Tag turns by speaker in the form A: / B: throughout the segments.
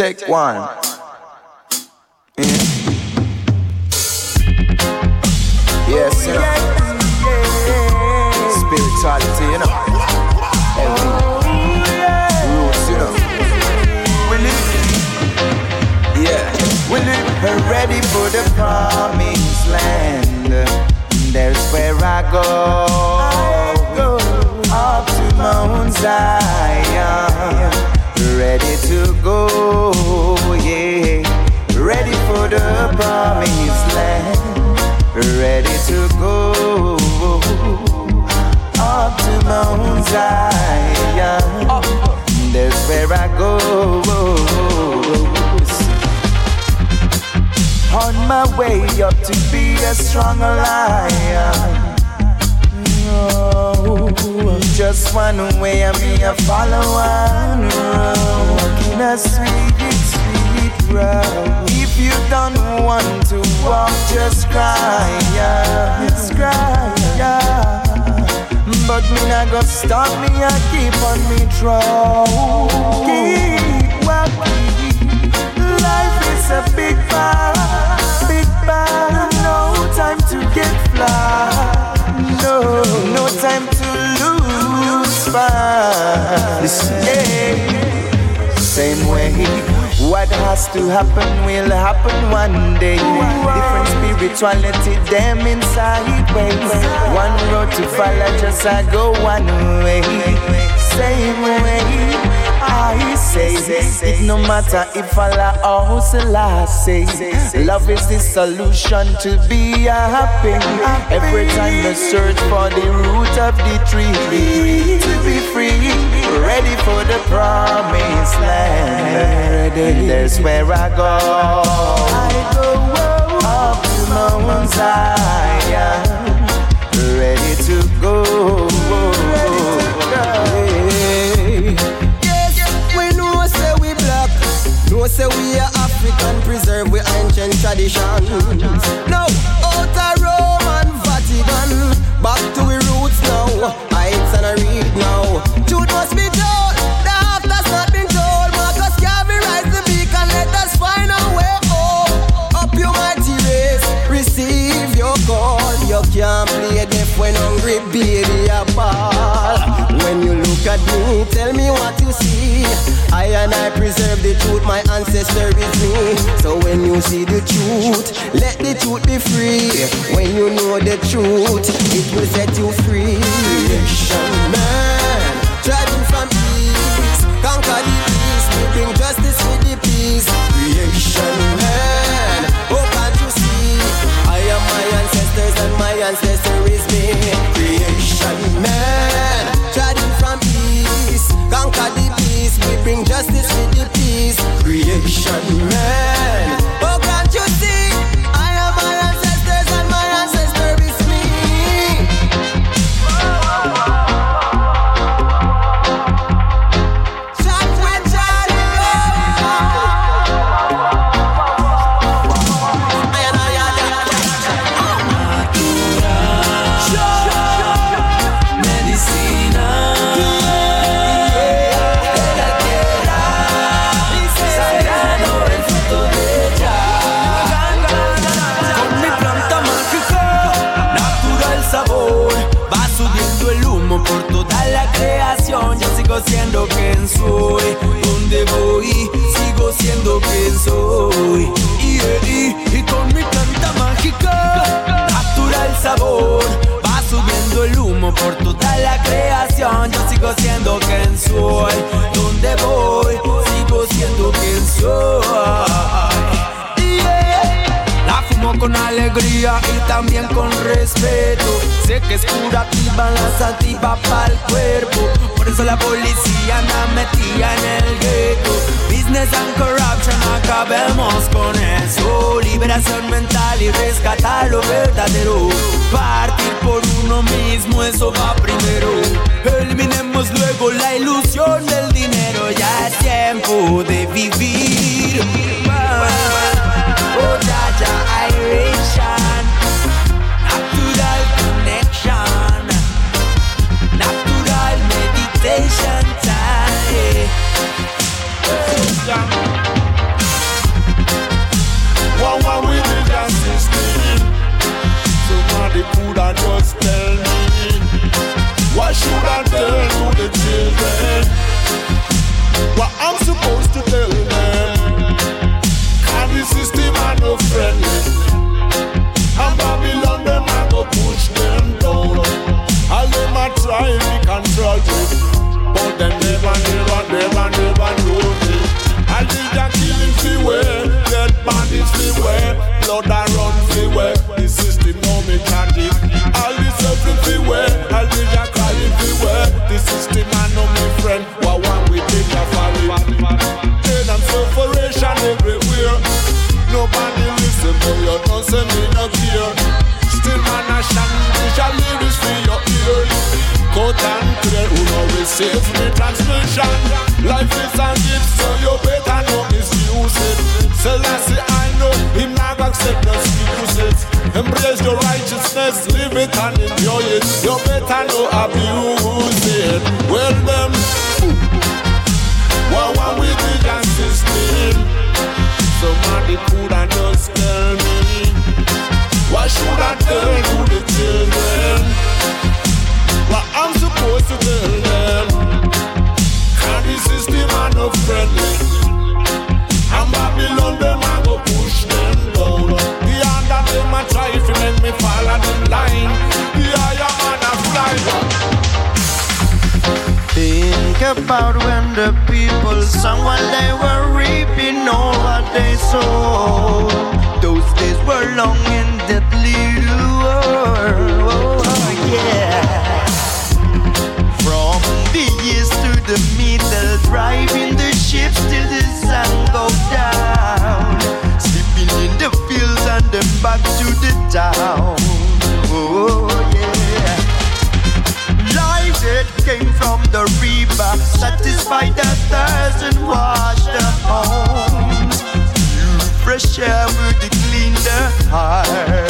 A: Take one. Yeah. Mm. Yes, you know. Spirituality, you know. Every roots, you know. We live, yeah. We live ready for the promised There's where I go. On my way up to be a strong lion. Just one way I'm a follow Walking a sweet, sweet road. If you don't want to walk, just cry, yeah. Just cry. But me not go stop me, I keep on me throw. To happen will happen one day. Different spirituality, them inside ways. One road to follow, just I go one way. Same way. I say it no matter if Allah or hustle I say Love is the solution to be happy Every time I search for the root of the tree land There's where I go. I go up to Mount Zion. Ready to go.
B: Yeah We know say we black, know say we are African, preserve we ancient traditions. No, outer Rome and Vatican, back to we roots now. Baby, a ball. When you look at me, tell me what you see. I and I preserve the truth, my ancestor is me. So when you see the truth, let the truth be free. When you know the truth, it will set you free. Man, driving from east, conquer the east, bring justice with the peace. Creation man, oh can't you see? I am my ancestors and my ancestor
C: 100% alegría y también con respeto. Sé que es curativa, la sativa para el cuerpo. Por eso la policía anda metida en el gueto. Business and corruption, acabemos con eso. Liberación mental y rescatar lo verdadero. Partir por uno mismo, eso va primero. Eliminemos luego la ilusión del dinero. Ya es tiempo de vivir.
D: just tell me? Why should I tell to the children? What I'm supposed to tell them? Can the system are no friendly. And Babylon them I go push them down. All them I try to control them. Separation everywhere. Nobody listen, but you don't say me no care. Still man a stand, visual lyrics for your ear. Cut and clear, who no receive me transmission. Life is a gift, so you better not misuse it. Selassie, I know him not accept no excuses. Embrace your righteousness, live it and enjoy it. You better not abuse
E: while they were reaping all what they sowed. Those days were long that little world. Oh, yeah. From the east to the middle, driving the ships till the sun go down. Sleeping in the fields and then back to the town. Oh, came from the river, satisfy the thirst and wash the homes. Fresh air would clean the heart.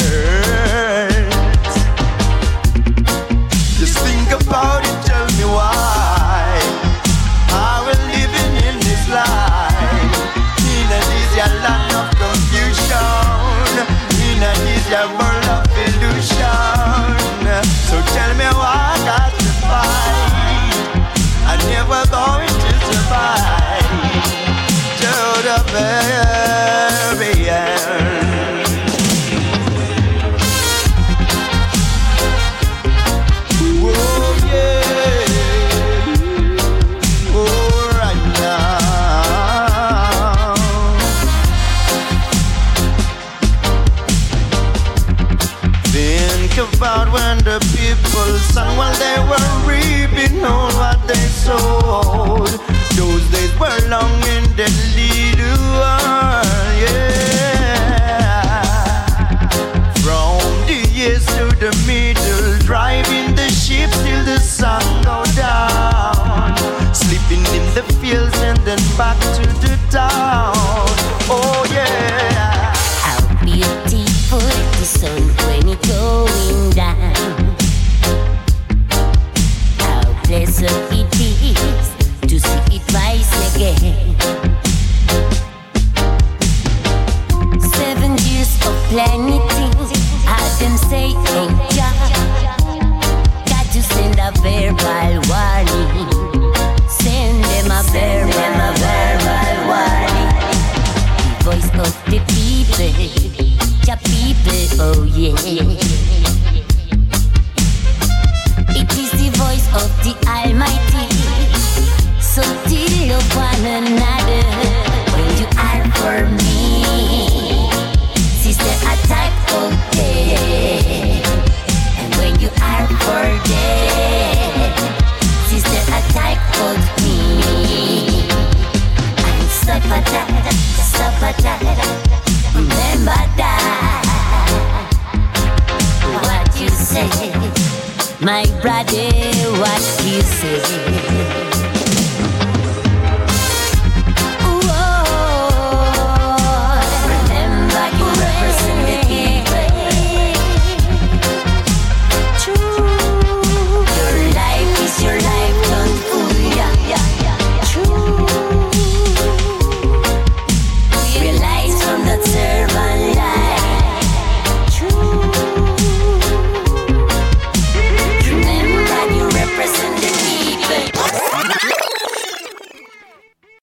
E: Very end. Oh yeah. Oh right now. Think about when the people sang while they were reaping what they sowed. Those days were long
C: say, my brother, what you say.